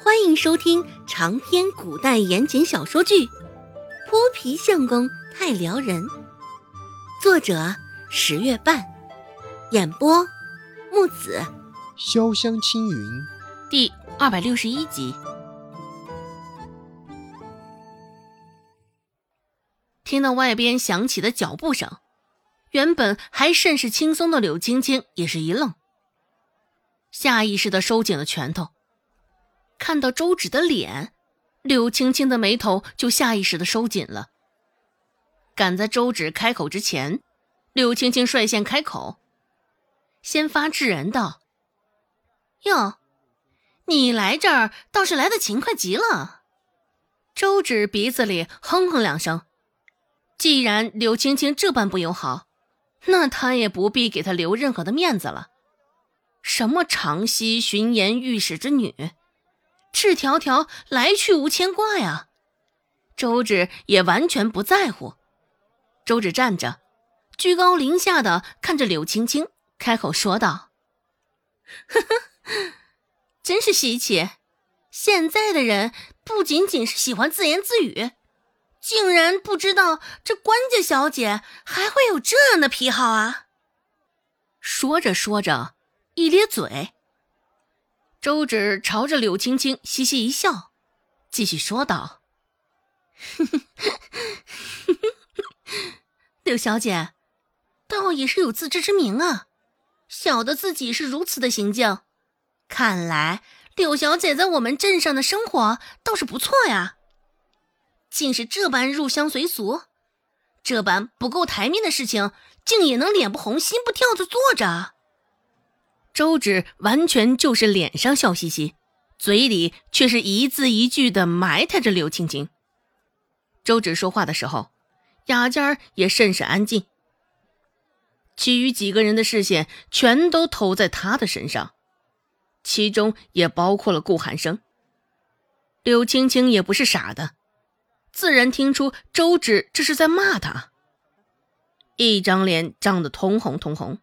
欢迎收听长篇古代言情小说剧《泼皮相公太撩人》，作者十月半，演播木子潇湘青云，第二百六十一集。听到外边响起的脚步声，原本还甚是轻松的柳青青也是一愣，下意识的收紧了拳头。看到周芷的脸，柳青青的眉头就下意识的收紧了。赶在周芷开口之前，柳青青率先开口，先发制人道：“哟，你来这儿倒是来的勤快极了。”周芷鼻子里哼哼两声。既然柳青青这般不友好，那他也不必给她留任何的面子了。什么长息巡盐御史之女？赤条条来去无牵挂呀，周芷也完全不在乎。周芷站着，居高临下的看着柳青青，开口说道：“呵呵，真是稀奇，现在的人不仅仅是喜欢自言自语，竟然不知道这官家小姐还会有这样的癖好啊！”说着说着，一咧嘴。周芷朝着柳青青嘻嘻一笑，继续说道：“ 柳小姐，倒也是有自知之明啊，晓得自己是如此的行径。看来柳小姐在我们镇上的生活倒是不错呀，竟是这般入乡随俗，这般不够台面的事情，竟也能脸不红心不跳的做着。”周芷完全就是脸上笑嘻嘻，嘴里却是一字一句的埋汰着柳青青。周芷说话的时候，雅间儿也甚是安静，其余几个人的视线全都投在他的身上，其中也包括了顾寒生。柳青青也不是傻的，自然听出周芷这是在骂他，一张脸涨得通红通红。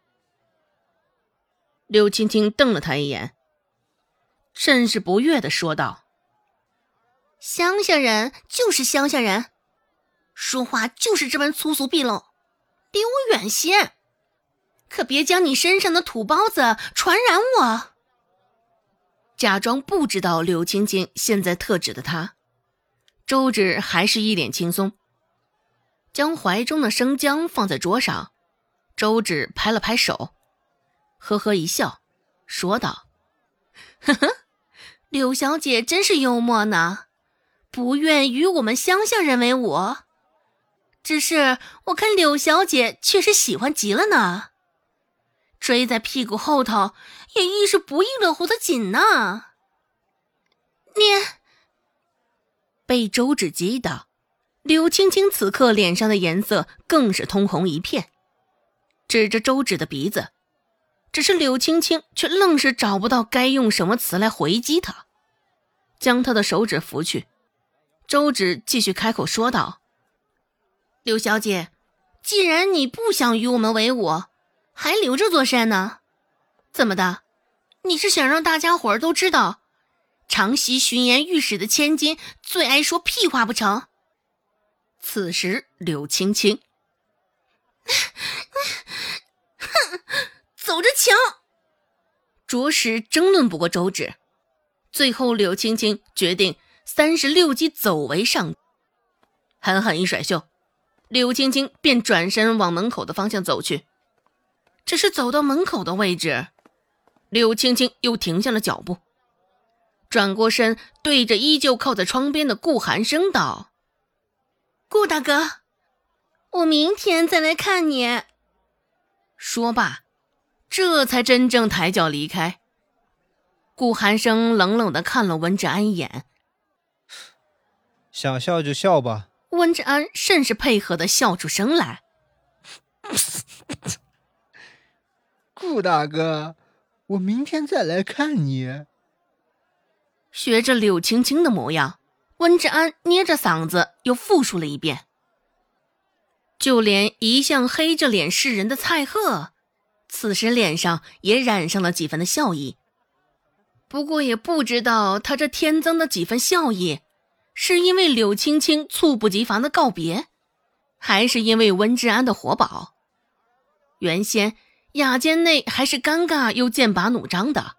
柳青青瞪了他一眼，甚是不悦的说道：“乡下人就是乡下人，说话就是这般粗俗鄙陋，离我远些，可别将你身上的土包子传染我。”假装不知道柳青青现在特指的他，周芷还是一脸轻松，将怀中的生姜放在桌上，周芷拍了拍手。呵呵一笑，说道：“呵呵，柳小姐真是幽默呢，不愿与我们乡下人为伍。只是我看柳小姐却是喜欢极了呢，追在屁股后头也亦是不亦乐乎的紧呢。”你被周芷激的，柳青青此刻脸上的颜色更是通红一片，指着周芷的鼻子。只是柳青青却愣是找不到该用什么词来回击他，将他的手指拂去。周芷继续开口说道：“柳小姐，既然你不想与我们为伍，还留着做甚呢？怎么的？你是想让大家伙儿都知道，长溪巡盐御史的千金最爱说屁话不成？”此时，柳青青。走着瞧，着实争论不过周芷。最后，柳青青决定三十六计走为上，狠狠一甩袖，柳青青便转身往门口的方向走去。只是走到门口的位置，柳青青又停下了脚步，转过身对着依旧靠在窗边的顾寒生道：“顾大哥，我明天再来看你。”说罢。这才真正抬脚离开。顾寒生冷冷的看了温志安一眼，想笑就笑吧。温志安甚是配合的笑出声来。顾大哥，我明天再来看你。学着柳青青的模样，温志安捏着嗓子又复述了一遍。就连一向黑着脸示人的蔡贺。此时脸上也染上了几分的笑意。不过也不知道他这天增的几分笑意，是因为柳青青猝不及防的告别，还是因为温之安的活宝？原先雅间内还是尴尬又剑拔弩张的，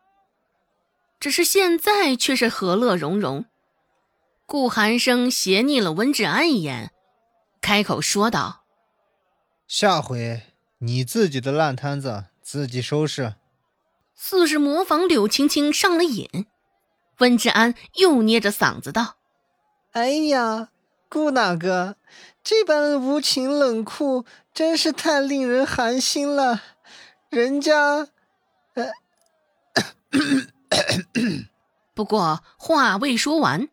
只是现在却是和乐融融。顾寒生斜睨了温志安一眼，开口说道：“下回你自己的烂摊子自己收拾。”似是模仿柳青青上了瘾，温志安又捏着嗓子道：“哎呀，顾大哥，这般无情冷酷，真是太令人寒心了。人家……呃，不过话未说完，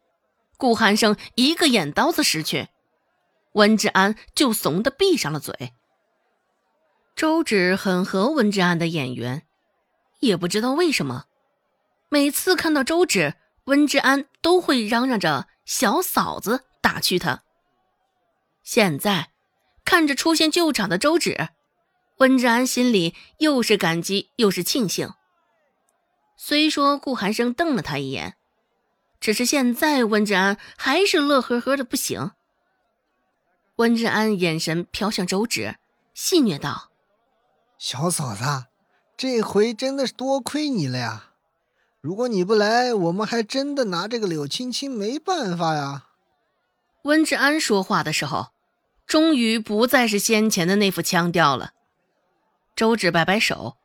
顾寒生一个眼刀子使去，温志安就怂的闭上了嘴。周芷很合温之安的眼缘。”也不知道为什么，每次看到周芷，温之安都会嚷嚷着“小嫂子”打趣他。现在看着出现救场的周芷，温之安心里又是感激又是庆幸。虽说顾寒生瞪了他一眼，只是现在温之安还是乐呵呵的不行。温之安眼神飘向周芷，戏谑道：“小嫂子。”这回真的是多亏你了呀！如果你不来，我们还真的拿这个柳青青没办法呀。温志安说话的时候，终于不再是先前的那副腔调了。周芷摆摆手：“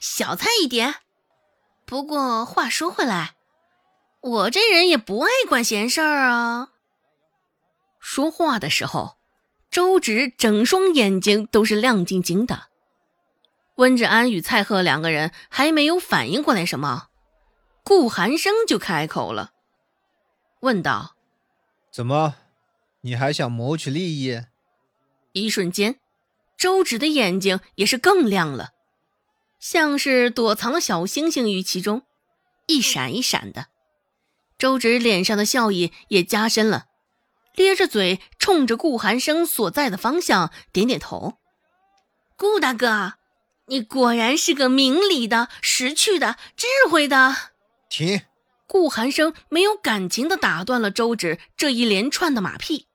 小菜一碟。不过话说回来，我这人也不爱管闲事儿啊。”说话的时候，周芷整双眼睛都是亮晶晶的。温志安与蔡贺两个人还没有反应过来什么，顾寒生就开口了，问道：“怎么，你还想谋取利益？”一瞬间，周芷的眼睛也是更亮了，像是躲藏了小星星于其中，一闪一闪的。周芷脸上的笑意也加深了，咧着嘴冲着顾寒生所在的方向点点头：“顾大哥。”你果然是个明理的、识趣的、智慧的。停！顾寒生没有感情的打断了周芷这一连串的马屁。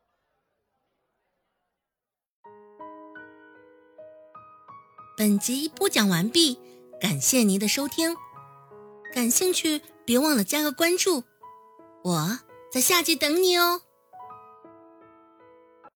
本集播讲完毕，感谢您的收听。感兴趣，别忘了加个关注，我在下集等你哦。